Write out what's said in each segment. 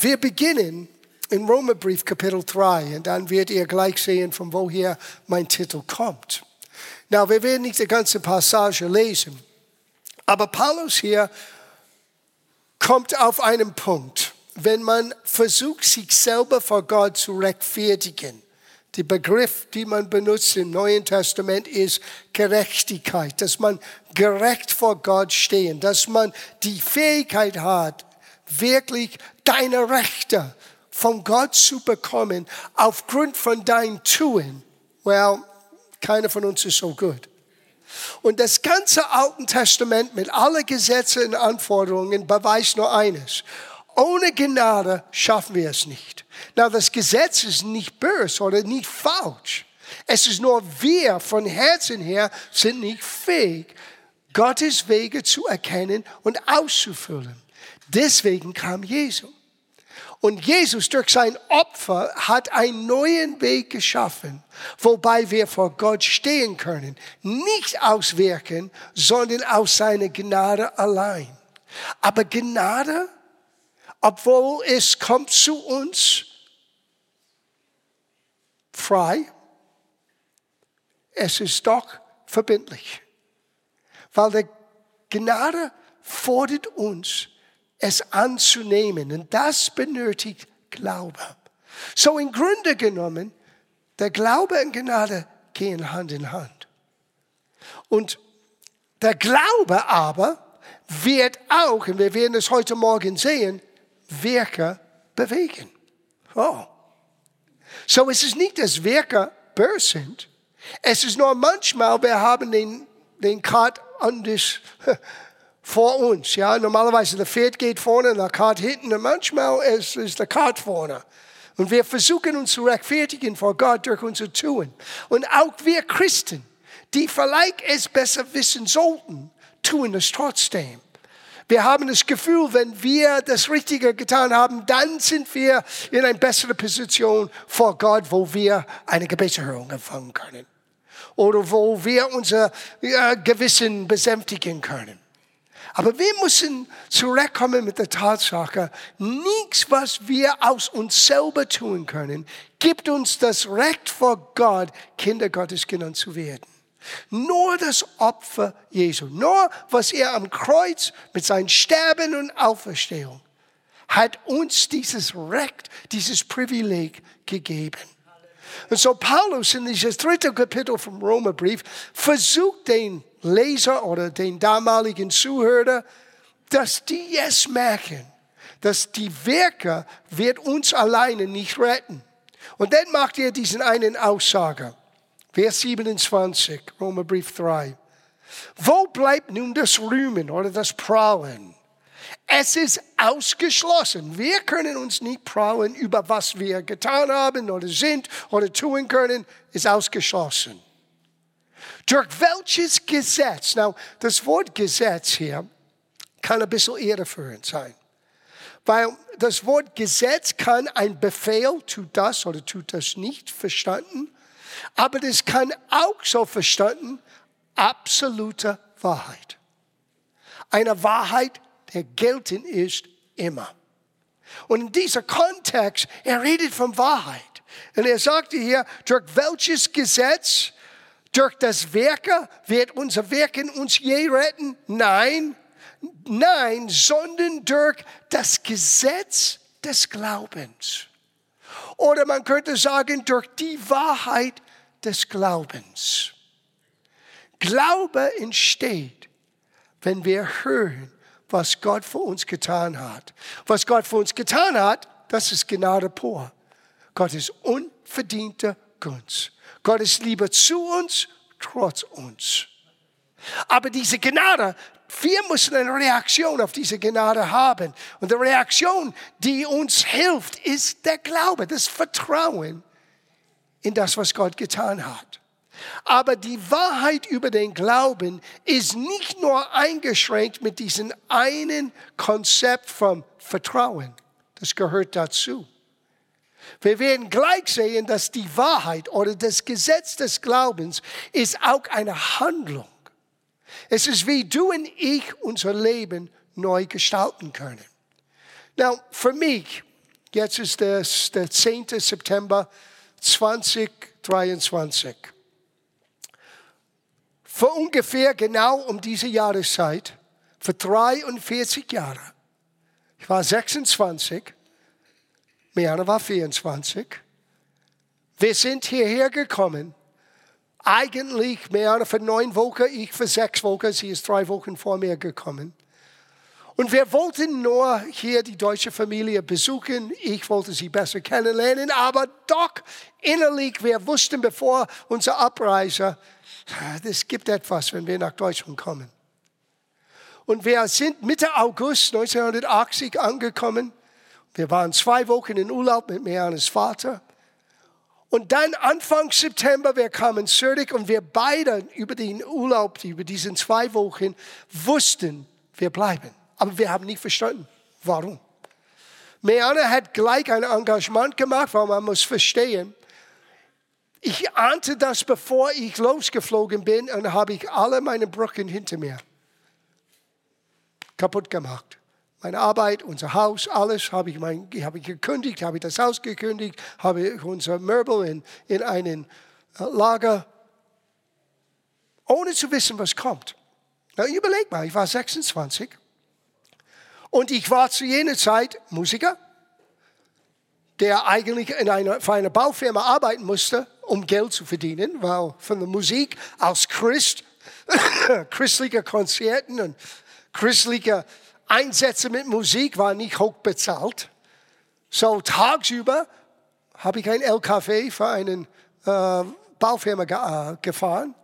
Wir beginnen im Römerbrief Kapitel 3 und dann werdet ihr gleich sehen, von woher mein Titel kommt. Na, wir werden nicht die ganze Passage lesen, aber Paulus hier kommt auf einen Punkt, wenn man versucht, sich selber vor Gott zu rechtfertigen. Der Begriff, den man benutzt im Neuen Testament, ist Gerechtigkeit, dass man gerecht vor Gott stehen, dass man die Fähigkeit hat, wirklich deine Rechte von Gott zu bekommen aufgrund von deinem Tun. Well, keiner von uns ist so gut. Und das ganze Alte Testament mit allen Gesetzen und Anforderungen beweist nur eines. Ohne Gnade schaffen wir es nicht. Na, das Gesetz ist nicht böse oder nicht falsch. Es ist nur wir von Herzen her sind nicht fähig, Gottes Wege zu erkennen und auszufüllen. Deswegen kam Jesus. Und Jesus durch sein Opfer hat einen neuen Weg geschaffen, wobei wir vor Gott stehen können. Nicht aus Werken, sondern aus seiner Gnade allein. Aber Gnade, obwohl es kommt zu uns frei, es ist doch verbindlich. Weil der Gnade fordert uns, es anzunehmen. Und das benötigt Glaube. So im Grunde genommen, der Glaube und Gnade gehen Hand in Hand. Und der Glaube aber wird auch, und wir werden es heute Morgen sehen, Werke bewegen. Oh. So es ist nicht, dass Werke böse sind. Es ist nur manchmal, wir haben den, den Kart anders vor uns. Ja, normalerweise der Pferd geht vorne, der Kart hinten und manchmal ist, ist der Kart vorne. Und wir versuchen uns zu rechtfertigen vor Gott durch unser Tun. Und auch wir Christen, die vielleicht es besser wissen sollten, tun es trotzdem. Wir haben das Gefühl, wenn wir das Richtige getan haben, dann sind wir in einer besseren Position vor Gott, wo wir eine Gebetserhörung empfangen können. Oder wo wir unser äh, Gewissen besänftigen können. Aber wir müssen zurückkommen mit der Tatsache, nichts, was wir aus uns selber tun können, gibt uns das Recht vor Gott, Kinder Gottes genannt zu werden. Nur das Opfer Jesu, nur was er am Kreuz mit seinem Sterben und Auferstehung hat uns dieses Recht, dieses Privileg gegeben. Und so Paulus in dieses dritte Kapitel vom Römerbrief versucht den Leser oder den damaligen Zuhörer, dass die es merken, dass die Werke wird uns alleine nicht retten. Und dann macht er diesen einen Aussage. Vers 27, Römerbrief 3. Wo bleibt nun das Rühmen oder das Prahlen? Es ist ausgeschlossen. Wir können uns nicht prahlen über was wir getan haben oder sind oder tun können, ist ausgeschlossen. Durch welches Gesetz? Now, das Wort Gesetz hier kann ein bisschen irreführend sein. Weil das Wort Gesetz kann ein Befehl, tut das oder tut das nicht, verstanden. Aber das kann auch so verstanden, absolute Wahrheit. Eine Wahrheit, der gelten ist immer. Und in diesem Kontext, er redet von Wahrheit. Und er sagte hier, durch welches Gesetz durch das Werke wird unser Wirken uns je retten? Nein, nein, sondern durch das Gesetz des Glaubens. Oder man könnte sagen, durch die Wahrheit des Glaubens. Glaube entsteht, wenn wir hören, was Gott für uns getan hat. Was Gott für uns getan hat, das ist Gnade pur. Gott ist unverdiente Gunst. Gott ist Liebe zu uns, trotz uns. Aber diese Gnade, wir müssen eine Reaktion auf diese Gnade haben. Und die Reaktion, die uns hilft, ist der Glaube, das Vertrauen in das, was Gott getan hat. Aber die Wahrheit über den Glauben ist nicht nur eingeschränkt mit diesem einen Konzept vom Vertrauen. Das gehört dazu. Wir werden gleich sehen, dass die Wahrheit oder das Gesetz des Glaubens ist auch eine Handlung. Es ist wie du und ich unser Leben neu gestalten können. Now, für mich, Jetzt ist es der 10. September 2023. Vor ungefähr genau um diese Jahreszeit, vor 43 Jahren, ich war 26, Meana war 24, wir sind hierher gekommen. Eigentlich Meana für neun Wochen, ich für sechs Wochen, sie ist drei Wochen vor mir gekommen. Und wir wollten nur hier die deutsche Familie besuchen. Ich wollte sie besser kennenlernen, aber doch innerlich, wir wussten bevor unsere Abreise, es gibt etwas, wenn wir nach Deutschland kommen. Und wir sind Mitte August 1980 angekommen. Wir waren zwei Wochen in Urlaub mit Meanes Vater. Und dann Anfang September, wir kamen zurück und wir beide über den Urlaub, über diesen zwei Wochen, wussten, wir bleiben. Aber wir haben nicht verstanden, warum. Meana hat gleich ein Engagement gemacht, weil man muss verstehen, ich ahnte das, bevor ich losgeflogen bin und habe ich alle meine Brücken hinter mir kaputt gemacht. Meine Arbeit, unser Haus, alles habe ich, mein, habe ich gekündigt, habe ich das Haus gekündigt, habe ich unser Möbel in, in einen äh, Lager, ohne zu wissen, was kommt. Na, überleg mal, ich war 26 und ich war zu jener Zeit Musiker, der eigentlich in einer, für eine Baufirma arbeiten musste, um Geld zu verdienen, weil von der Musik als Christ, christliche Konzerten und christliche Einsätze mit Musik waren nicht hoch bezahlt. So tagsüber habe ich ein LKW für eine äh, Baufirma ge äh, gefahren.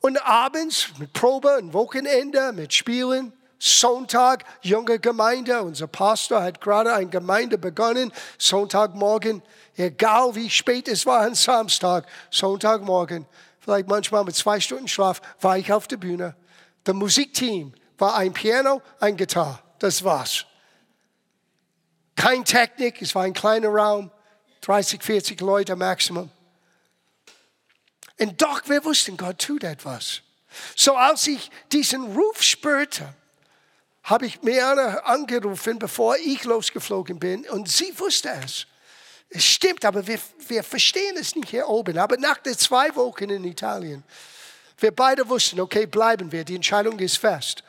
Und abends mit Probe und Wochenende, mit Spielen. Sonntag, junge Gemeinde. Unser Pastor hat gerade eine Gemeinde begonnen. Sonntagmorgen, egal wie spät es war, am Samstag, Sonntagmorgen, vielleicht manchmal mit zwei Stunden Schlaf, war ich auf der Bühne. Das Musikteam war ein Piano, ein Gitarre. Das war's. Kein Technik, es war ein kleiner Raum, 30, 40 Leute Maximum. Und doch, wir wussten, Gott tut etwas. So als ich diesen Ruf spürte, habe ich Meana angerufen, bevor ich losgeflogen bin. Und sie wusste es. Es stimmt, aber wir, wir verstehen es nicht hier oben. Aber nach den zwei Wochen in Italien, wir beide wussten, okay, bleiben wir. Die Entscheidung ist fest.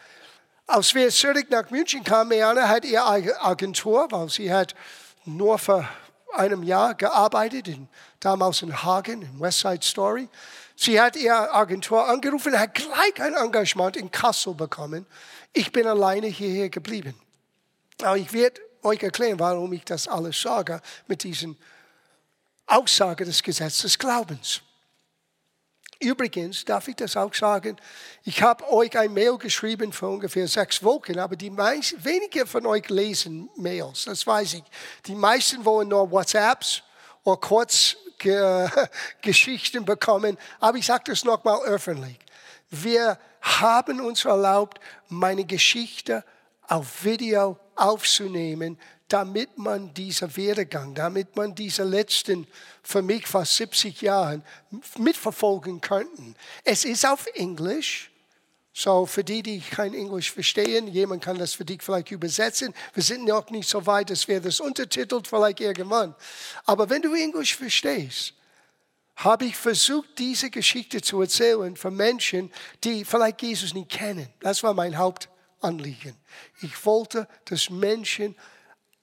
Als wir zurück nach München kamen, Meana hat ihre Agentur, weil sie hat nur für einem Jahr gearbeitet, in, damals in Hagen, in Westside Story. Sie hat ihre Agentur angerufen, hat gleich ein Engagement in Kassel bekommen. Ich bin alleine hierher geblieben. Aber ich werde euch erklären, warum ich das alles sage mit diesen Aussage des Gesetzes des Glaubens. Übrigens darf ich das auch sagen, ich habe euch ein Mail geschrieben vor ungefähr sechs Wochen, aber die meisten, wenige von euch lesen Mails, das weiß ich. Die meisten wollen nur WhatsApps oder Kurzgeschichten bekommen, aber ich sage das nochmal öffentlich. Wir haben uns erlaubt, meine Geschichte auf Video aufzunehmen, damit man diesen Werdegang, damit man diese letzten, für mich fast 70 Jahre mitverfolgen könnten. Es ist auf Englisch. So, für die, die kein Englisch verstehen, jemand kann das für dich vielleicht übersetzen. Wir sind noch nicht so weit, dass wir das untertitelt, vielleicht irgendwann. Aber wenn du Englisch verstehst, habe ich versucht, diese Geschichte zu erzählen für Menschen, die vielleicht Jesus nicht kennen. Das war mein Hauptanliegen. Ich wollte, dass Menschen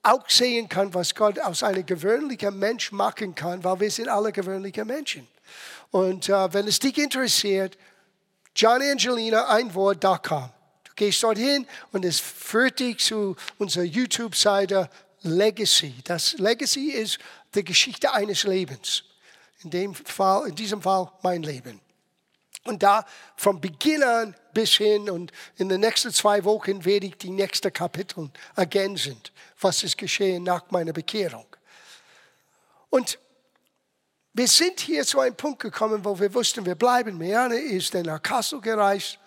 auch sehen können, was Gott aus einem gewöhnlichen Mensch machen kann, weil wir sind alle gewöhnliche Menschen. Und äh, wenn es dich interessiert, Johnny Angelina, ein Wort.com. Du gehst dorthin und es führt dich zu unserer YouTube-Seite Legacy. Das Legacy ist die Geschichte eines Lebens in, dem Fall, in diesem Fall mein Leben. Und da von Beginn an bis hin und in den nächsten zwei Wochen werde ich die nächsten Kapitel ergänzen, was ist geschehen nach meiner Bekehrung. Und wir sind hier zu einem Punkt gekommen, wo wir wussten, wir bleiben. Meane ist dann nach Kassel gereist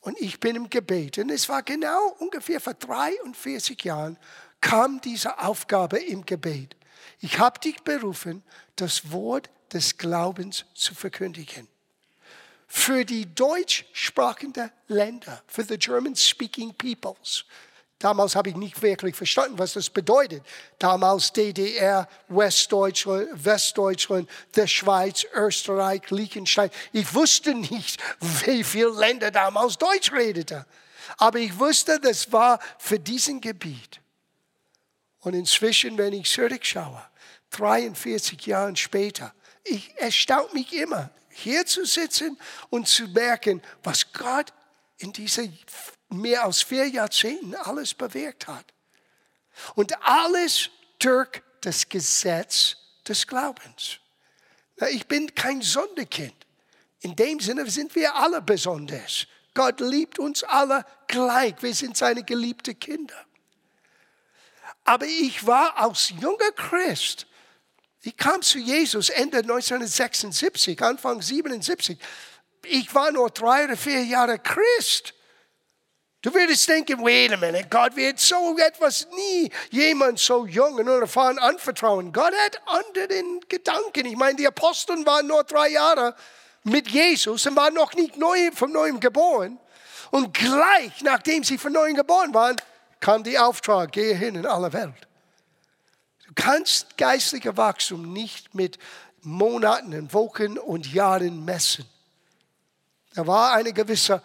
und ich bin im Gebet. Und es war genau ungefähr vor 43 Jahren kam diese Aufgabe im Gebet. Ich habe dich berufen, das Wort des Glaubens zu verkündigen. Für die deutschsprachigen Länder, für the German-speaking peoples, Damals habe ich nicht wirklich verstanden, was das bedeutet. Damals DDR, Westdeutschland, Westdeutschland, der Schweiz, Österreich, Liechtenstein. Ich wusste nicht, wie viele Länder damals Deutsch redeten. Aber ich wusste, das war für diesen Gebiet. Und inzwischen, wenn ich zurückschaue, 43 Jahre später, ich erstaunt mich immer, hier zu sitzen und zu merken, was Gott in dieser mehr als vier Jahrzehnten alles bewirkt hat. Und alles durch das Gesetz des Glaubens. Ich bin kein Sonderkind. In dem Sinne sind wir alle besonders. Gott liebt uns alle gleich. Wir sind seine geliebten Kinder. Aber ich war als junger Christ, ich kam zu Jesus Ende 1976, Anfang 77. Ich war nur drei oder vier Jahre Christ. Du würdest denken, wait a minute, Gott wird so etwas nie jemand so jung und unerfahren anvertrauen. Gott hat andere Gedanken. Ich meine, die Aposteln waren nur drei Jahre mit Jesus und waren noch nicht neu, von neuem geboren. Und gleich nachdem sie von neuem geboren waren, kam der Auftrag, gehe hin in alle Welt. Du kannst geistlicher Wachstum nicht mit Monaten und Wochen und Jahren messen. Da war eine gewisse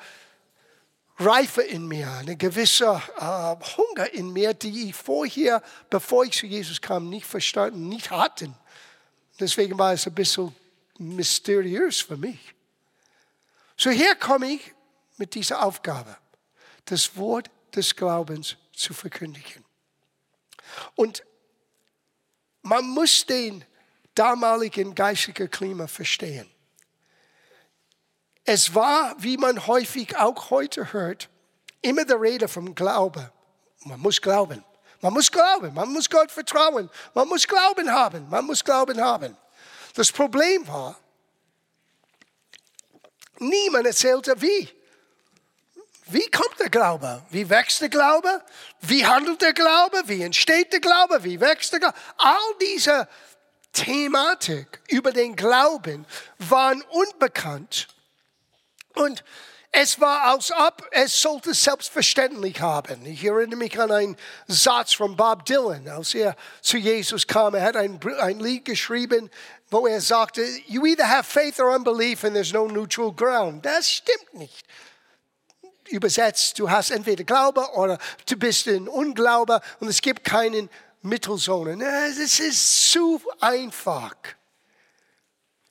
Reife in mir, eine gewisse äh, Hunger in mir, die ich vorher, bevor ich zu Jesus kam, nicht verstanden, nicht hatte. Deswegen war es ein bisschen mysteriös für mich. So hier komme ich mit dieser Aufgabe, das Wort des Glaubens zu verkündigen. Und man muss den damaligen geistigen Klima verstehen. Es war, wie man häufig auch heute hört, immer der Rede vom Glaube. Man muss glauben. Man muss glauben. Man muss Gott vertrauen. Man muss Glauben haben. Man muss Glauben haben. Das Problem war, niemand erzählte wie. Wie kommt der Glaube? Wie wächst der Glaube? Wie handelt der Glaube? Wie entsteht der Glaube? Wie wächst der Glaube? All diese Thematik über den Glauben waren unbekannt und es war, als ob es sollte selbstverständlich haben. Ich erinnere mich an einen Satz von Bob Dylan, als er zu Jesus kam. Er hat ein, ein Lied geschrieben, wo er sagte, you either have faith or unbelief and there's no neutral ground. Das stimmt nicht. Übersetzt, du hast entweder Glaube oder du bist ein Unglaube und es gibt keinen Mittelzone. Es ist zu einfach.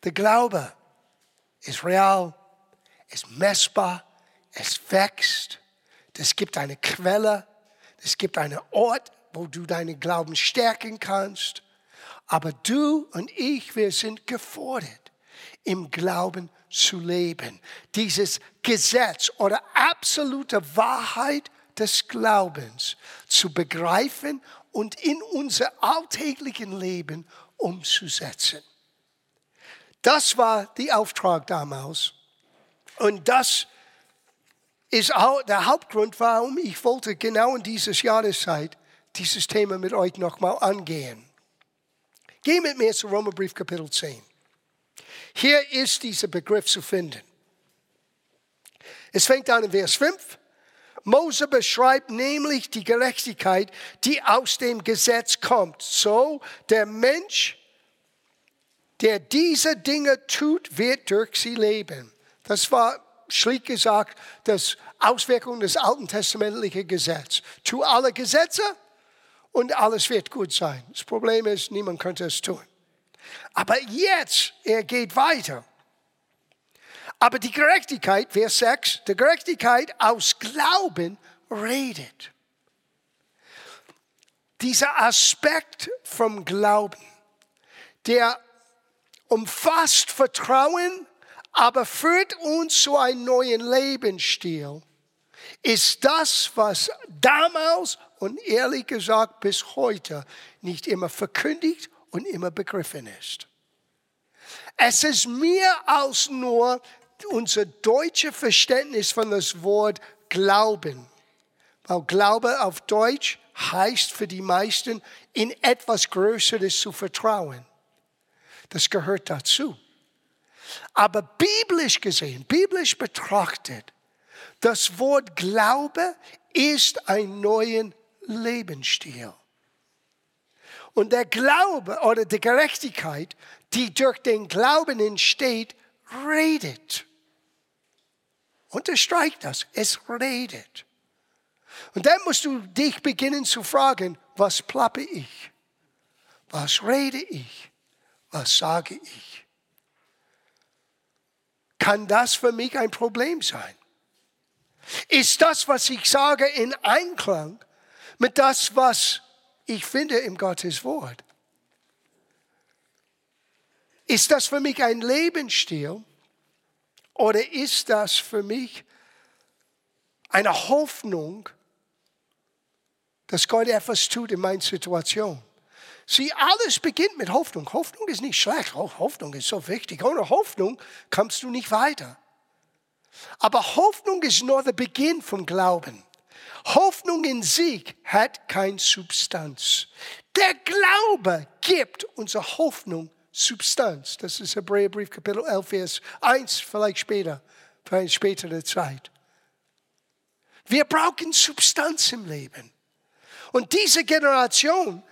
Der Glaube ist real ist messbar, es wächst, es gibt eine Quelle, es gibt einen Ort, wo du deinen Glauben stärken kannst. Aber du und ich, wir sind gefordert, im Glauben zu leben. Dieses Gesetz oder absolute Wahrheit des Glaubens zu begreifen und in unser alltäglichen Leben umzusetzen. Das war der Auftrag damals. Und das ist auch der Hauptgrund, warum ich wollte genau in dieser Jahreszeit dieses Thema mit euch nochmal angehen. Geh mit mir zu Römerbrief Kapitel 10. Hier ist dieser Begriff zu finden. Es fängt an in Vers 5. Mose beschreibt nämlich die Gerechtigkeit, die aus dem Gesetz kommt. So, der Mensch, der diese Dinge tut, wird durch sie leben. Das war schlicht gesagt das Auswirkung des Alten Testamentlichen Gesetzes. Tu alle Gesetze und alles wird gut sein. Das Problem ist, niemand könnte es tun. Aber jetzt, er geht weiter. Aber die Gerechtigkeit, Vers 6, die Gerechtigkeit aus Glauben redet. Dieser Aspekt vom Glauben, der umfasst Vertrauen aber führt uns zu einem neuen Lebensstil, ist das, was damals und ehrlich gesagt bis heute nicht immer verkündigt und immer begriffen ist. Es ist mehr als nur unser deutsches Verständnis von das Wort Glauben. Weil Glaube auf Deutsch heißt für die meisten, in etwas Größeres zu vertrauen. Das gehört dazu. Aber biblisch gesehen, biblisch betrachtet, das Wort Glaube ist ein neuer Lebensstil. Und der Glaube oder die Gerechtigkeit, die durch den Glauben entsteht, redet. Unterstreicht das, es redet. Und dann musst du dich beginnen zu fragen, was plappe ich? Was rede ich? Was sage ich? Kann das für mich ein Problem sein? Ist das, was ich sage, in Einklang mit das, was ich finde im Gottes Wort? Ist das für mich ein Lebensstil oder ist das für mich eine Hoffnung, dass Gott etwas tut in meiner Situation? Sieh, alles beginnt mit Hoffnung. Hoffnung ist nicht schlecht. Hoffnung ist so wichtig. Ohne Hoffnung kommst du nicht weiter. Aber Hoffnung ist nur der Beginn vom Glauben. Hoffnung in Sieg hat keine Substanz. Der Glaube gibt unserer Hoffnung Substanz. Das ist Hebräerbrief Kapitel 11, Vers 1, vielleicht später, für eine spätere Zeit. Wir brauchen Substanz im Leben. Und diese Generation,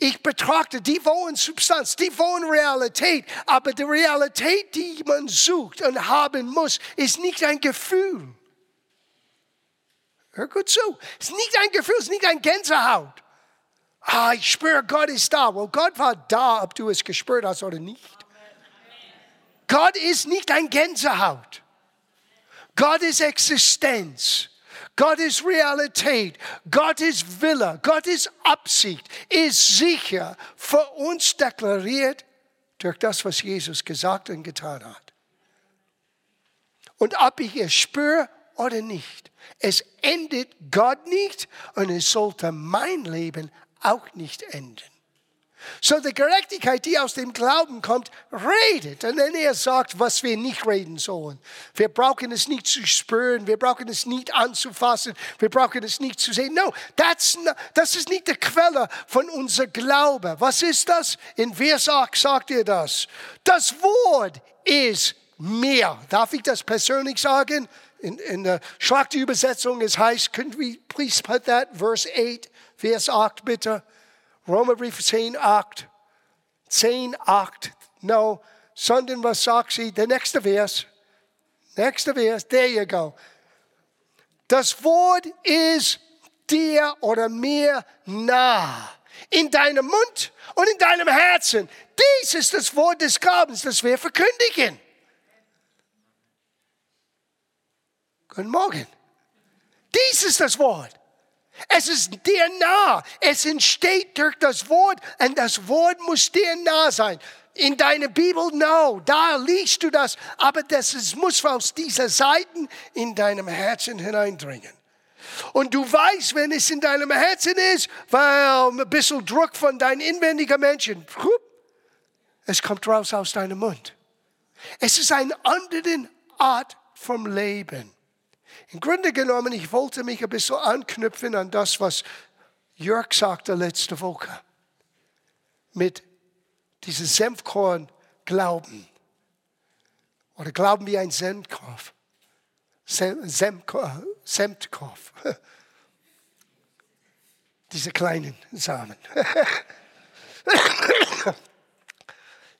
ich betrachte, die wollen Substanz, die wollen Realität, aber die Realität, die man sucht und haben muss, ist nicht ein Gefühl. Hör gut zu. Es ist nicht ein Gefühl, es ist nicht ein Gänsehaut. Ah, ich spüre, Gott ist da. Well, Gott war da, ob du es gespürt hast oder nicht. Gott ist nicht ein Gänsehaut. Gott ist Existenz. Gott ist Realität. Gott ist Wille. Gott ist Absicht. Ist sicher für uns deklariert durch das, was Jesus gesagt und getan hat. Und ob ich es spüre oder nicht, es endet Gott nicht und es sollte mein Leben auch nicht enden. So die Gerechtigkeit, die aus dem Glauben kommt, redet. Und wenn er sagt, was wir nicht reden sollen. Wir brauchen es nicht zu spüren, wir brauchen es nicht anzufassen, wir brauchen es nicht zu sehen. No, that's not, das ist nicht die Quelle von unser Glaube. Was ist das? In Vers 8 sagt er das. Das Wort ist mehr. Darf ich das persönlich sagen? In, in der Schlachtübersetzung, es heißt, could we please put that verse 8, Vers 8 bitte. Römerbrief 10, 8. 10, 8. No, sondern was sagt sie? Der nächste Vers. Nächste Vers, there you go. Das Wort ist dir oder mir nah. In deinem Mund und in deinem Herzen. Dies ist das Wort des Glaubens, das wir verkündigen. Guten Morgen. Dies ist das Wort. Es ist dir nah. Es entsteht durch das Wort und das Wort muss dir nah sein. In deiner Bibel, no, da liest du das, aber das ist, muss aus dieser Seiten in deinem Herzen hineindringen. Und du weißt, wenn es in deinem Herzen ist, weil ein bisschen Druck von deinem inwendigen Menschen, es kommt raus aus deinem Mund. Es ist eine andere Art vom Leben. Im Grunde genommen, ich wollte mich ein bisschen anknüpfen an das, was Jörg sagte letzte Woche. Mit diesem Senfkorn Glauben. Oder Glauben wie ein Senfkorn. Semtkorn. Diese kleinen Samen.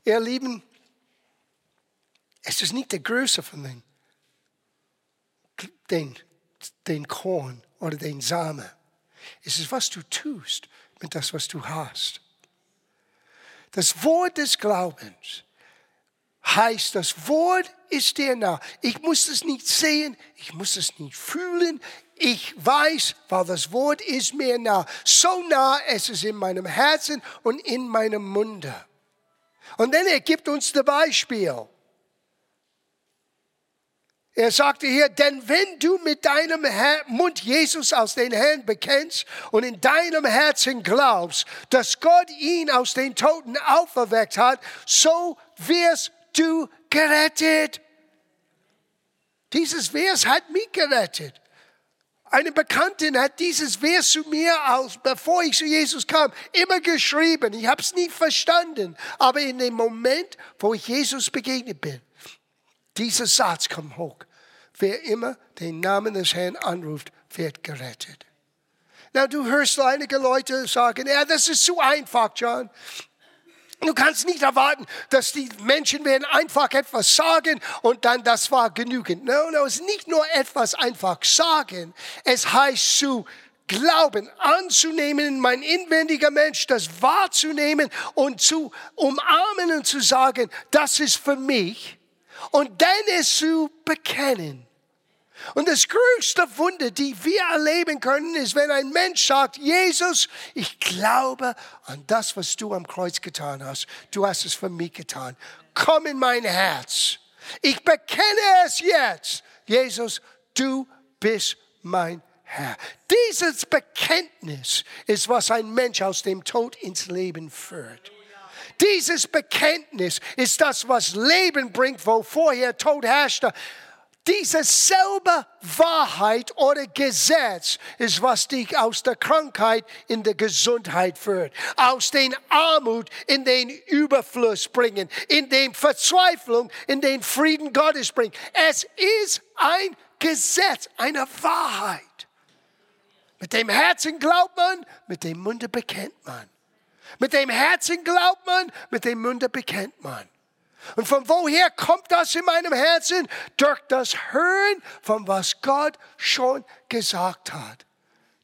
Ihr Lieben, es ist nicht der Größe von den den, den Korn oder den Samen. Es ist, was du tust mit das, was du hast. Das Wort des Glaubens heißt, das Wort ist dir nah. Ich muss es nicht sehen, ich muss es nicht fühlen. Ich weiß, weil das Wort ist mir nah. So nah, es ist in meinem Herzen und in meinem Munde. Und dann er gibt uns das Beispiel. Er sagte hier, denn wenn du mit deinem Mund Jesus aus den Herrn bekennst und in deinem Herzen glaubst, dass Gott ihn aus den Toten auferweckt hat, so wirst du gerettet. Dieses Vers hat mich gerettet. Eine Bekannte hat dieses Vers zu mir, aus, bevor ich zu Jesus kam, immer geschrieben. Ich habe es nie verstanden. Aber in dem Moment, wo ich Jesus begegnet bin, dieser Satz kommt hoch. wer immer den Namen des Herrn anruft, wird gerettet. Na, du hörst einige Leute sagen, ja, das ist zu einfach, John. Du kannst nicht erwarten, dass die Menschen werden einfach etwas sagen und dann das war genügend. No, no, es ist nicht nur etwas einfach sagen. Es heißt zu glauben, anzunehmen, mein inwendiger Mensch, das wahrzunehmen und zu umarmen und zu sagen, das ist für mich und dann es zu bekennen. Und das größte Wunder, die wir erleben können, ist, wenn ein Mensch sagt, Jesus, ich glaube an das, was du am Kreuz getan hast. Du hast es für mich getan. Komm in mein Herz. Ich bekenne es jetzt. Jesus, du bist mein Herr. Dieses Bekenntnis ist, was ein Mensch aus dem Tod ins Leben führt. Dieses Bekenntnis ist das, was Leben bringt, wo vorher Tod herrschte. Diese selbe Wahrheit oder Gesetz ist, was dich aus der Krankheit in die Gesundheit führt, aus den Armut in den Überfluss bringen, in den Verzweiflung in den Frieden Gottes bringen. Es ist ein Gesetz, eine Wahrheit. Mit dem Herzen glaubt man, mit dem Munde bekennt man. Mit dem Herzen glaubt man, mit dem Munde bekennt man. Und von woher kommt das in meinem Herzen? Durch das Hören von was Gott schon gesagt hat.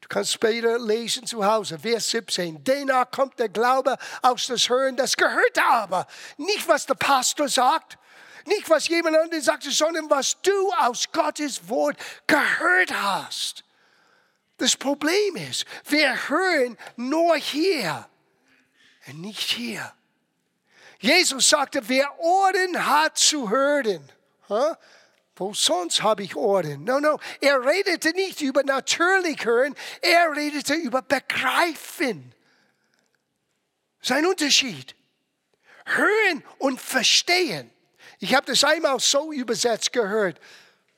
Du kannst später lesen zu Hause, Vers 17. Danach kommt der Glaube aus das Hören, das gehört aber. Nicht, was der Pastor sagt, nicht, was jemand anderes sagt, sondern was du aus Gottes Wort gehört hast. Das Problem ist, wir hören nur hier nicht hier. Jesus sagte, wer Ohren hat zu hören, wo sonst habe ich Ohren? No, no, er redete nicht über natürlich hören, er redete über begreifen. Sein Unterschied. Hören und verstehen. Ich habe das einmal so übersetzt gehört.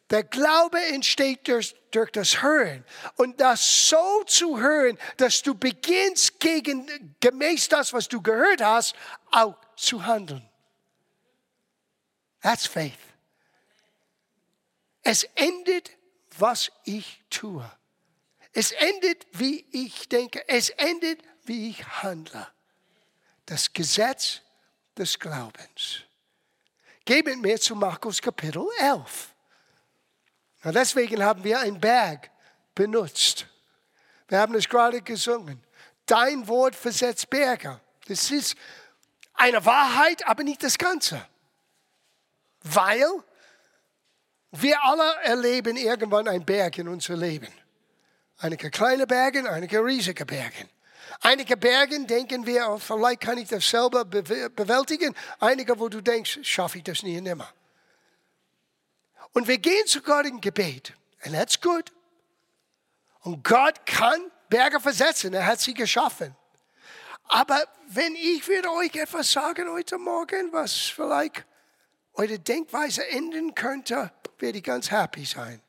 Der Glaube entsteht durch, durch, das Hören. Und das so zu hören, dass du beginnst, gegen, gemäß das, was du gehört hast, auch zu handeln. That's faith. Es endet, was ich tue. Es endet, wie ich denke. Es endet, wie ich handle. Das Gesetz des Glaubens. Geben wir zu Markus Kapitel 11. Und deswegen haben wir einen Berg benutzt. Wir haben es gerade gesungen. Dein Wort versetzt Berge. Das ist eine Wahrheit, aber nicht das Ganze. Weil wir alle erleben irgendwann einen Berg in unserem Leben. Einige kleine Berge, einige riesige Berge. Einige Berge denken wir, oh, vielleicht kann ich das selber bewältigen. Einige, wo du denkst, schaffe ich das nie und nimmer. Und wir gehen zu Gott in Gebet. And that's good. Und Gott kann Berge versetzen. Er hat sie geschaffen. Aber wenn ich würde euch etwas sagen heute Morgen, was vielleicht eure Denkweise ändern könnte, werde ich ganz happy sein.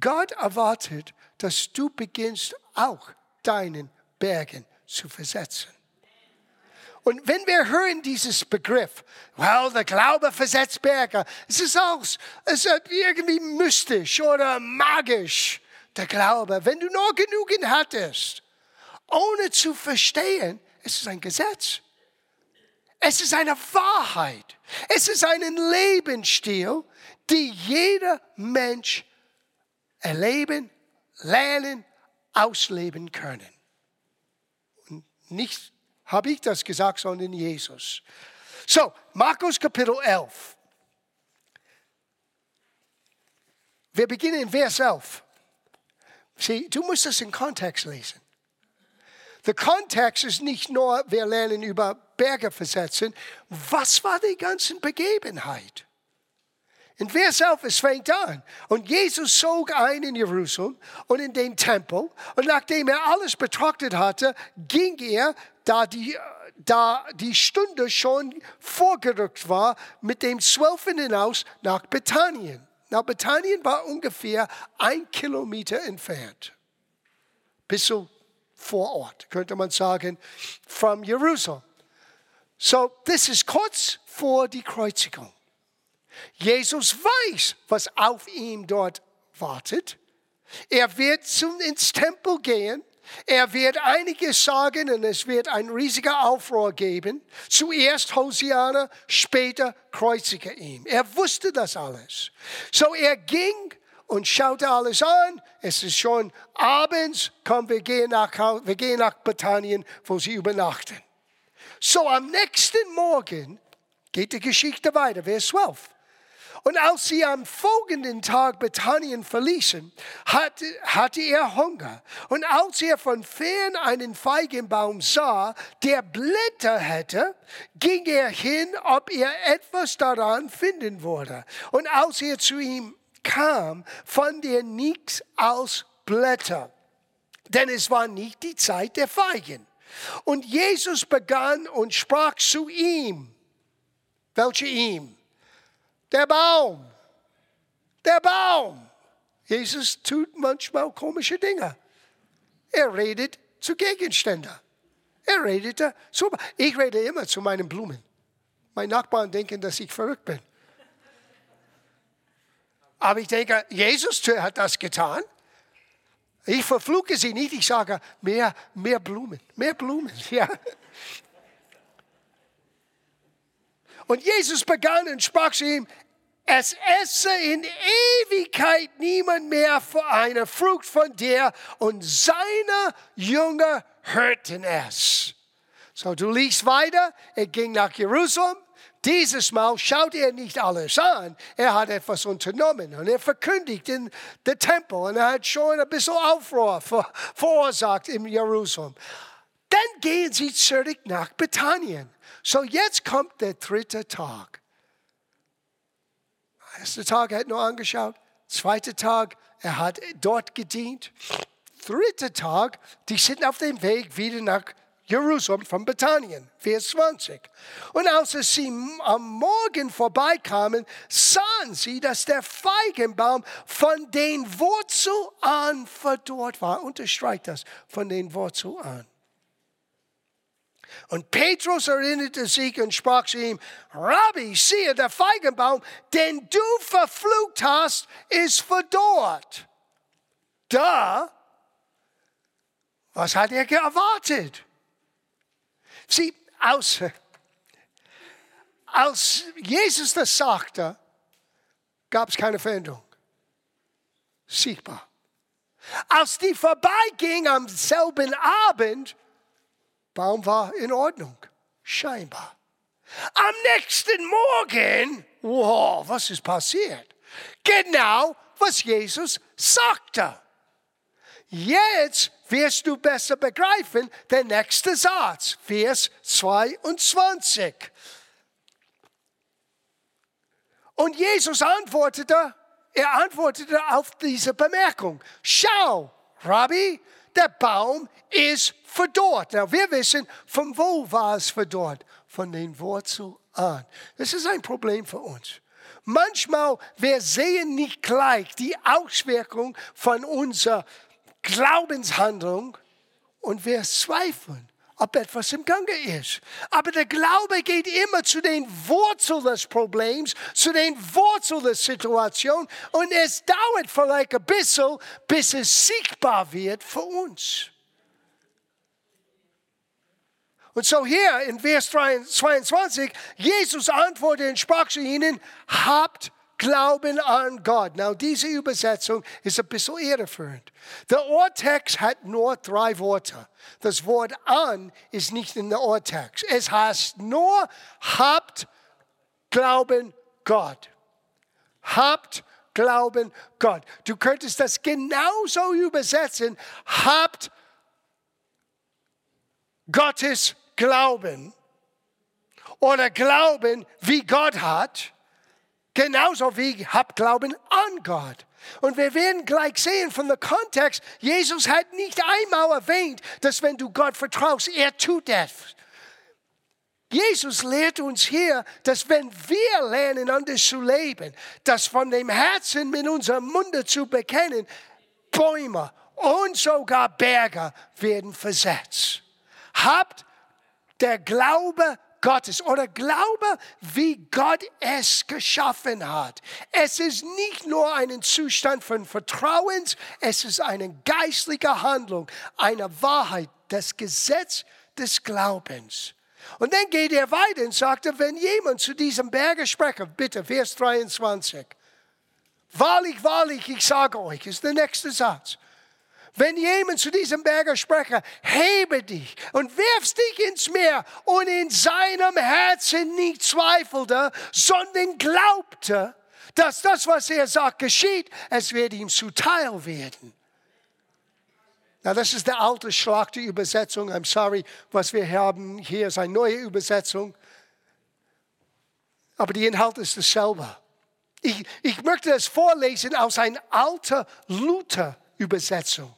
Gott erwartet, dass du beginnst auch deinen Bergen zu versetzen. Und wenn wir hören dieses Begriff, well, der Glaube versetzt Berge, es ist auch es ist irgendwie mystisch oder magisch, der Glaube. Wenn du nur genügend hattest, ohne zu verstehen, es ist ein Gesetz. Es ist eine Wahrheit. Es ist ein Lebensstil, die jeder Mensch erleben, lernen, ausleben können. Und nicht habe ich das gesagt, sondern Jesus. So, Markus Kapitel 11. Wir beginnen in Vers 11. Sieh, du musst das in Kontext lesen. Der Kontext ist nicht nur, wir lernen über Berge versetzen. Was war die ganze Begebenheit? In Vers 11, es fängt an. Und Jesus zog ein in Jerusalem und in den Tempel. Und nachdem er alles betrachtet hatte, ging er, da die, da die Stunde schon vorgerückt war, mit dem Zwölfen hinaus nach Bethanien. Nach Bethanien war ungefähr ein Kilometer entfernt. Bis zu vor Ort, könnte man sagen, from Jerusalem. So, das ist kurz vor die Kreuzigung. Jesus weiß, was auf ihm dort wartet. Er wird zum, ins Tempel gehen. Er wird einiges sagen und es wird ein riesiger Aufruhr geben. Zuerst Hosiana, später kreuzige ihn. Er wusste das alles. So er ging und schaute alles an. Es ist schon abends, komm, wir gehen nach, wir gehen nach Bethanien, wo sie übernachten. So am nächsten Morgen geht die Geschichte weiter, Vers 12. Und als sie am folgenden Tag Bethanien verließen, hatte, hatte er Hunger. Und als er von fern einen Feigenbaum sah, der Blätter hätte, ging er hin, ob er etwas daran finden würde. Und als er zu ihm kam, fand er nichts als Blätter. Denn es war nicht die Zeit der Feigen. Und Jesus begann und sprach zu ihm. Welche ihm? Der Baum. Der Baum. Jesus tut manchmal komische Dinge. Er redet zu Gegenständen. Er redete zu. Ich rede immer zu meinen Blumen. Meine Nachbarn denken, dass ich verrückt bin. Aber ich denke, Jesus hat das getan. Ich verfluche sie nicht, ich sage mehr, mehr Blumen, mehr Blumen. Ja. Und Jesus begann und sprach zu ihm, es esse in Ewigkeit niemand mehr für eine Frucht von dir und seine Jünger hörten es. So, du liest weiter, er ging nach Jerusalem. Dieses Mal schaut er nicht alles an. Er hat etwas unternommen und er verkündigt in den Tempel und er hat schon ein bisschen Aufruhr verursacht in Jerusalem. Dann gehen sie zurück nach Bethanien. So, jetzt kommt der dritte Tag. Erster Tag, er hat nur angeschaut. Zweiter Tag, er hat dort gedient. Dritter Tag, die sind auf dem Weg wieder nach Jerusalem von Bethanien, Vers 20. Und als sie am Morgen vorbeikamen, sahen sie, dass der Feigenbaum von den Wurzeln an verdorrt war. Unterstreicht das, von den Wurzeln an. Und Petrus erinnerte sich und sprach zu ihm, Rabbi, siehe, der Feigenbaum, den du verflucht hast, ist verdorrt. Da, was hat er erwartet? Sieh, aus, als Jesus das sagte, gab es keine Veränderung. Sichtbar. Als die vorbeiging am selben Abend, Baum war in Ordnung, scheinbar. Am nächsten Morgen, wow, was ist passiert? Genau, was Jesus sagte. Jetzt wirst du besser begreifen, der nächste Satz, Vers 22. Und Jesus antwortete, er antwortete auf diese Bemerkung. Schau, Rabbi, der Baum ist verdorrt. Na, wir wissen, von wo war es verdorrt? Von den Wurzeln an. Das ist ein Problem für uns. Manchmal, wir sehen nicht gleich die Auswirkung von unserer Glaubenshandlung und wir zweifeln ob etwas im Gange ist. Aber der Glaube geht immer zu den Wurzeln des Problems, zu den Wurzeln der Situation und es dauert vielleicht ein bisschen, bis es sichtbar wird für uns. Und so hier in Vers 22, Jesus antwortete und sprach zu ihnen, habt Glauben an Gott. Now, diese Übersetzung ist ein bisschen irreführend. Der Urtext hat nur drei Worte. Das Wort an ist nicht in der Urtext. Es heißt nur, habt Glauben Gott. Habt Glauben Gott. Du könntest das genauso übersetzen. Habt Gottes Glauben oder Glauben, wie Gott hat Genauso wie hab Glauben an Gott. Und wir werden gleich sehen von dem Kontext, Jesus hat nicht einmal erwähnt, dass wenn du Gott vertraust, er tut das. Jesus lehrt uns hier, dass wenn wir lernen, anders zu leben, dass von dem Herzen mit unserem Munde zu bekennen, Bäume und sogar Berge werden versetzt. Habt der Glaube Gottes oder Glaube, wie Gott es geschaffen hat. Es ist nicht nur ein Zustand von Vertrauens, es ist eine geistliche Handlung, eine Wahrheit, das Gesetz des Glaubens. Und dann geht er weiter und sagte, wenn jemand zu diesem Berge spreche, bitte, Vers 23, wahrlich, wahrlich, ich sage euch, ist der nächste Satz. Wenn jemand zu diesem Berger spreche, hebe dich und wirf dich ins Meer und in seinem Herzen nicht zweifelte, sondern glaubte, dass das, was er sagt, geschieht, es wird ihm zuteil werden. Na, das ist der alte Schlag der Übersetzung. I'm sorry, was wir haben hier ist eine neue Übersetzung. Aber die Inhalt ist dasselbe. Ich, ich möchte es vorlesen aus einer alten Luther-Übersetzung.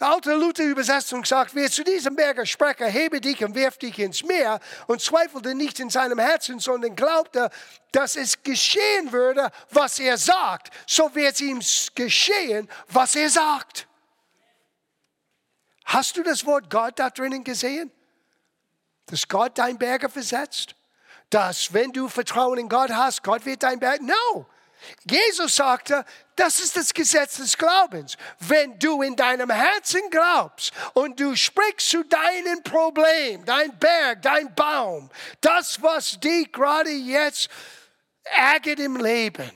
Die alte Luther-Übersetzung sagt, wer zu diesem Berger spreche, hebe dich und wirf dich ins Meer und zweifelte nicht in seinem Herzen, sondern glaubte, dass es geschehen würde, was er sagt. So wird es ihm geschehen, was er sagt. Hast du das Wort Gott da drinnen gesehen? Dass Gott dein Berger versetzt? Dass wenn du Vertrauen in Gott hast, Gott wird dein Berg? No. Jesus sagte, das ist das Gesetz des Glaubens. Wenn du in deinem Herzen glaubst und du sprichst zu deinem Problem, dein Berg, dein Baum, das, was dich gerade jetzt ärgert im Leben,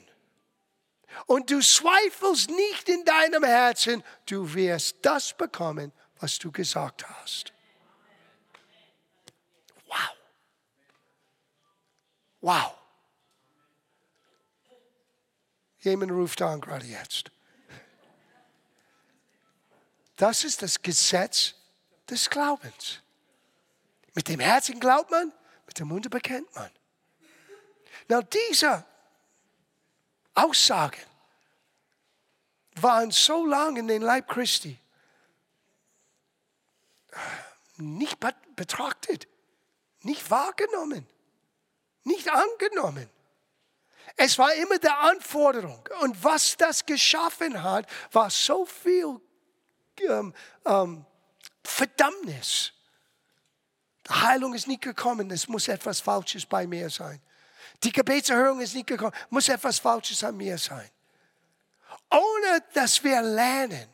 und du zweifelst nicht in deinem Herzen, du wirst das bekommen, was du gesagt hast. Wow. Wow. Jemand ruft an gerade jetzt. Das ist das Gesetz des Glaubens. Mit dem Herzen glaubt man, mit dem Munde bekennt man. Na, diese Aussagen waren so lange in den Leib Christi nicht betrachtet, nicht wahrgenommen, nicht angenommen. Es war immer der Anforderung. Und was das geschaffen hat, war so viel ähm, ähm, Verdammnis. Die Heilung ist nicht gekommen, es muss etwas Falsches bei mir sein. Die Gebetserhörung ist nicht gekommen, muss etwas Falsches an mir sein. Ohne dass wir lernen,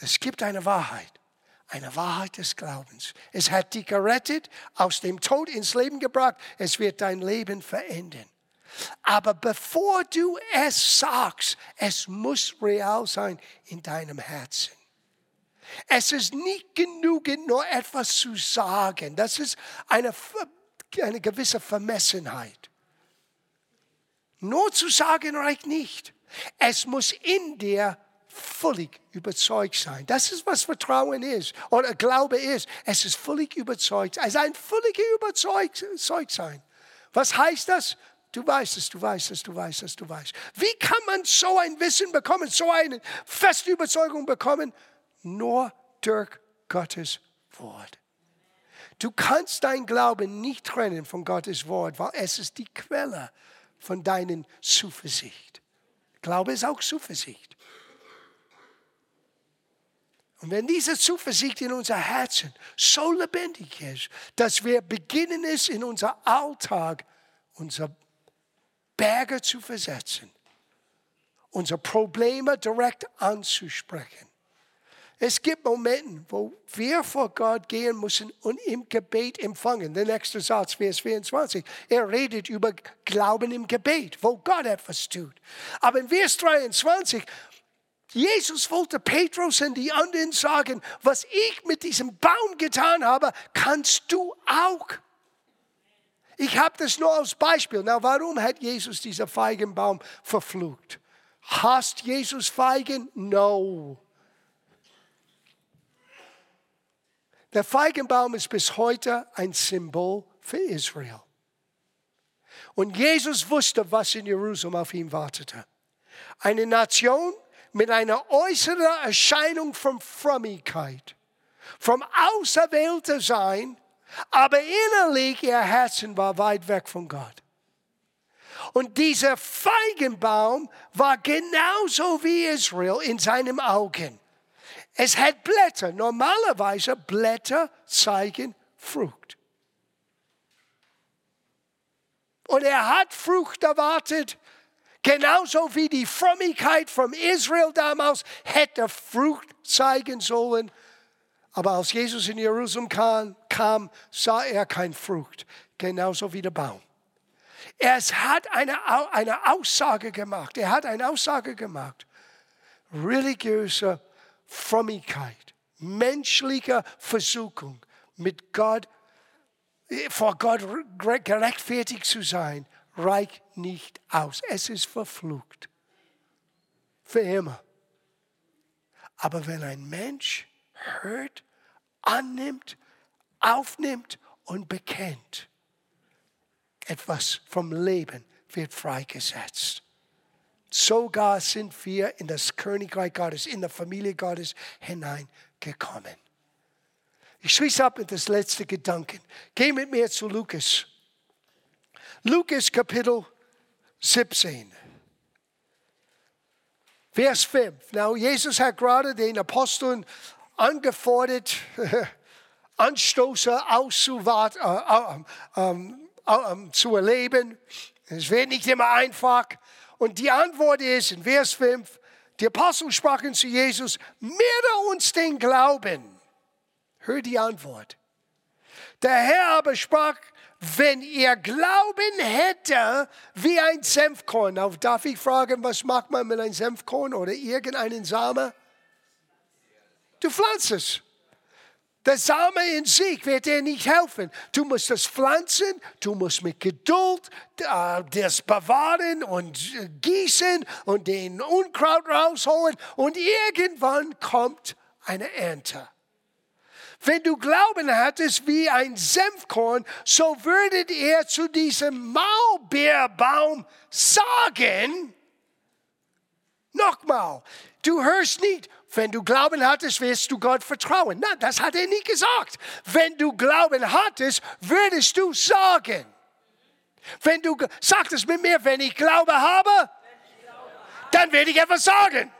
es gibt eine Wahrheit, eine Wahrheit des Glaubens. Es hat dich gerettet, aus dem Tod ins Leben gebracht, es wird dein Leben verändern. Aber bevor du es sagst, es muss real sein in deinem Herzen. Es ist nicht genug, nur etwas zu sagen. Das ist eine, eine gewisse Vermessenheit. Nur zu sagen reicht nicht. Es muss in dir völlig überzeugt sein. Das ist, was Vertrauen ist oder Glaube ist. Es ist völlig überzeugt. Es ist ein völlig überzeugt sein. Was heißt das? Du weißt es, du weißt es, du weißt es, du weißt. Wie kann man so ein Wissen bekommen, so eine feste Überzeugung bekommen? Nur durch Gottes Wort. Du kannst dein Glauben nicht trennen von Gottes Wort, weil es ist die Quelle von deinen Zuversicht. Glaube ist auch Zuversicht. Und wenn diese Zuversicht in unser Herzen so lebendig ist, dass wir beginnen es in unser Alltag, unser Berge zu versetzen, unsere Probleme direkt anzusprechen. Es gibt Momente, wo wir vor Gott gehen müssen und im Gebet empfangen. Der nächste Satz, Vers 24. Er redet über Glauben im Gebet, wo Gott etwas tut. Aber in Vers 23, Jesus wollte Petrus und die anderen sagen, was ich mit diesem Baum getan habe, kannst du auch. Ich habe das nur als Beispiel. Na, warum hat Jesus diesen Feigenbaum verflucht? Hast Jesus Feigen? No. Der Feigenbaum ist bis heute ein Symbol für Israel. Und Jesus wusste, was in Jerusalem auf ihn wartete. Eine Nation mit einer äußeren Erscheinung von Frömmigkeit, vom Auserwähltersein aber innerlich ihr Herzen war weit weg von Gott. Und dieser Feigenbaum war genauso wie Israel in seinem Augen. Es hat Blätter. Normalerweise Blätter zeigen Frucht. Und er hat Frucht erwartet. Genauso wie die Frömmigkeit von Israel damals hätte Frucht zeigen sollen. Aber als Jesus in Jerusalem kam, kam sah er keine Frucht. Genauso wie der Baum. Er hat eine, eine Aussage gemacht. Er hat eine Aussage gemacht. Religiöse Frömmigkeit, menschliche Versuchung, mit Gott, vor Gott gerechtfertigt zu sein, reicht nicht aus. Es ist verflucht. Für immer. Aber wenn ein Mensch hört, annimmt, aufnimmt und bekennt, etwas vom Leben wird freigesetzt. Sogar sind wir in das Königreich Gottes, in der Familie Gottes hineingekommen. Ich schließe ab mit das letzte Gedanken. Geh mit mir zu Lukas. Lukas Kapitel 17. Vers 5. Now, Jesus hat gerade den Aposteln angefordert, Anstoße auszuwarten, äh, äh, äh, zu erleben. Es wird nicht immer einfach. Und die Antwort ist in Vers 5, die Apostel sprachen zu Jesus, mehre uns den Glauben. Hör die Antwort. Der Herr aber sprach, wenn ihr Glauben hätte wie ein Senfkorn. Darf ich fragen, was macht man mit einem Senfkorn oder irgendeinen Samen? Du pflanzt es. Der Same in sich wird dir nicht helfen. Du musst das pflanzen, du musst mit Geduld äh, das bewahren und äh, gießen und den Unkraut rausholen und irgendwann kommt eine Ernte. Wenn du Glauben hattest wie ein Senfkorn, so würdet ihr zu diesem Maulbeerbaum sagen, nochmal, du hörst nicht, wenn du Glauben hattest, wirst du Gott vertrauen. Nein, das hat er nicht gesagt. Wenn du Glauben hattest, würdest du sagen. Wenn du sagtest mit mir, wenn ich Glaube habe, dann werde ich etwas sagen.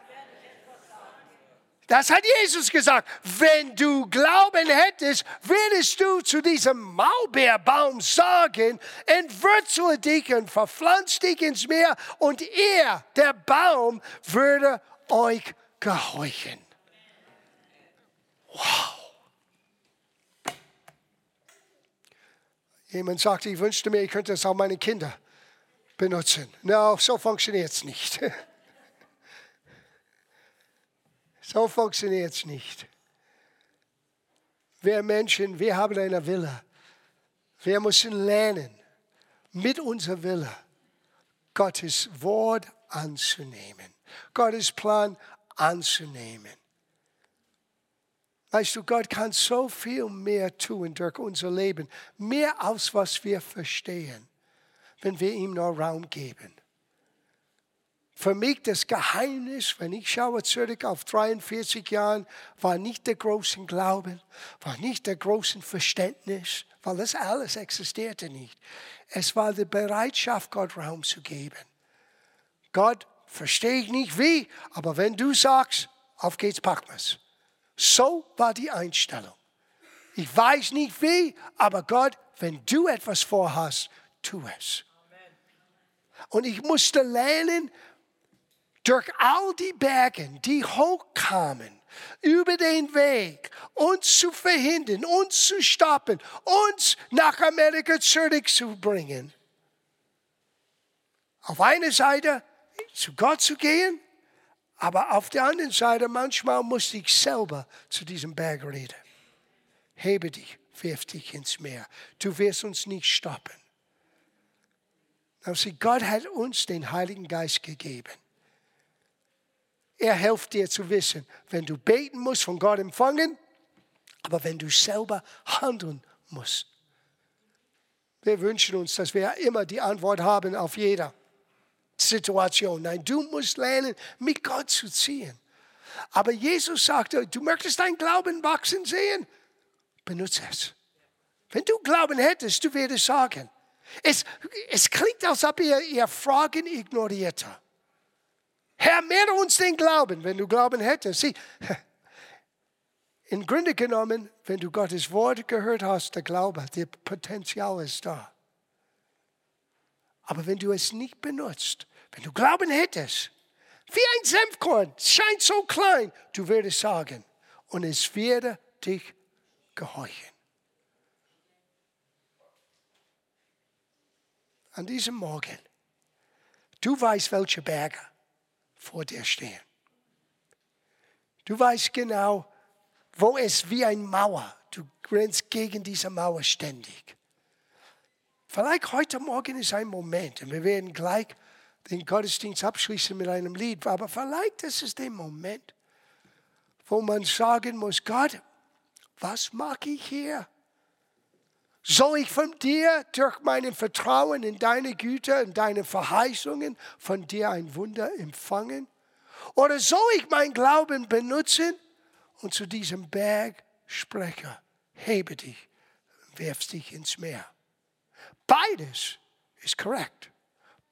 Das hat Jesus gesagt. Wenn du Glauben hättest, würdest du zu diesem Maulbeerbaum sagen, entwurzle dich und verpflanz dich ins Meer und er, der Baum, würde euch gehorchen. Wow. Jemand sagte, ich wünschte mir, ich könnte es auch meine Kinder benutzen. No, so funktioniert es nicht. So funktioniert es nicht. Wir Menschen, wir haben eine Wille. Wir müssen lernen, mit unserer Wille Gottes Wort anzunehmen, Gottes Plan anzunehmen. Weißt du, Gott kann so viel mehr tun durch unser Leben, mehr als was wir verstehen, wenn wir ihm nur Raum geben für mich das Geheimnis, wenn ich schaue zurück auf 43 Jahre, war nicht der große Glauben, war nicht der große Verständnis, weil das alles existierte nicht. Es war die Bereitschaft, Gott Raum zu geben. Gott, verstehe ich nicht wie, aber wenn du sagst, auf geht's, packen wir's. So war die Einstellung. Ich weiß nicht wie, aber Gott, wenn du etwas vorhast, tu es. Und ich musste lernen, durch all die Berge, die hochkamen, über den Weg, uns zu verhindern, uns zu stoppen, uns nach Amerika zurückzubringen. Auf einer Seite zu Gott zu gehen, aber auf der anderen Seite manchmal musste ich selber zu diesem Berg reden. Hebe dich, wirf dich ins Meer. Du wirst uns nicht stoppen. Also Gott hat uns den Heiligen Geist gegeben. Er hilft dir zu wissen, wenn du beten musst, von Gott empfangen, aber wenn du selber handeln musst. Wir wünschen uns, dass wir immer die Antwort haben auf jede Situation. Nein, du musst lernen, mit Gott zu ziehen. Aber Jesus sagte, du möchtest dein Glauben wachsen sehen? Benutze es. Wenn du Glauben hättest, du würdest sagen. Es, es klingt, als ob ihr, ihr Fragen ignoriert habt. Herr, mehre uns den Glauben, wenn du Glauben hättest. Sieh, Im Grunde genommen, wenn du Gottes Wort gehört hast, der Glaube, der Potenzial ist da. Aber wenn du es nicht benutzt, wenn du Glauben hättest, wie ein Senfkorn, scheint so klein, du würdest sagen, und es werde dich gehorchen. An diesem Morgen, du weißt, welche Berge vor dir stehen. Du weißt genau, wo es wie eine Mauer, du rennst gegen diese Mauer ständig. Vielleicht heute Morgen ist ein Moment, und wir werden gleich den Gottesdienst abschließen mit einem Lied, aber vielleicht ist es der Moment, wo man sagen muss, Gott, was mache ich hier? Soll ich von dir durch mein Vertrauen in deine Güte und deine Verheißungen von dir ein Wunder empfangen? Oder soll ich mein Glauben benutzen und zu diesem Berg sprechen, hebe dich, werf dich ins Meer? Beides ist korrekt.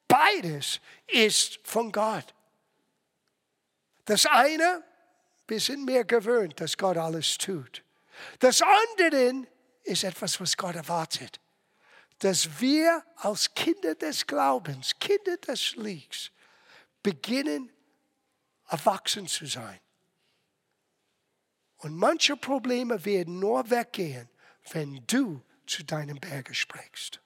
Beides ist von Gott. Das eine, wir sind mehr gewöhnt, dass Gott alles tut. Das andere ist etwas, was Gott erwartet. Dass wir als Kinder des Glaubens, Kinder des Lichts, beginnen, erwachsen zu sein. Und manche Probleme werden nur weggehen, wenn du zu deinem Berge sprichst.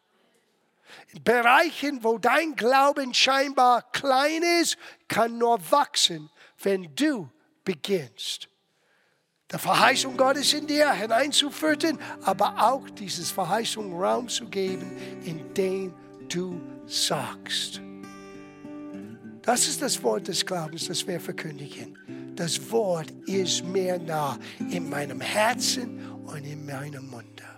In Bereichen, wo dein Glauben scheinbar klein ist, kann nur wachsen, wenn du beginnst. Der Verheißung Gottes in dir hineinzuführen, aber auch dieses Verheißung Raum zu geben, in dem du sagst. Das ist das Wort des Glaubens, das wir verkündigen. Das Wort ist mir nah in meinem Herzen und in meinem Munde.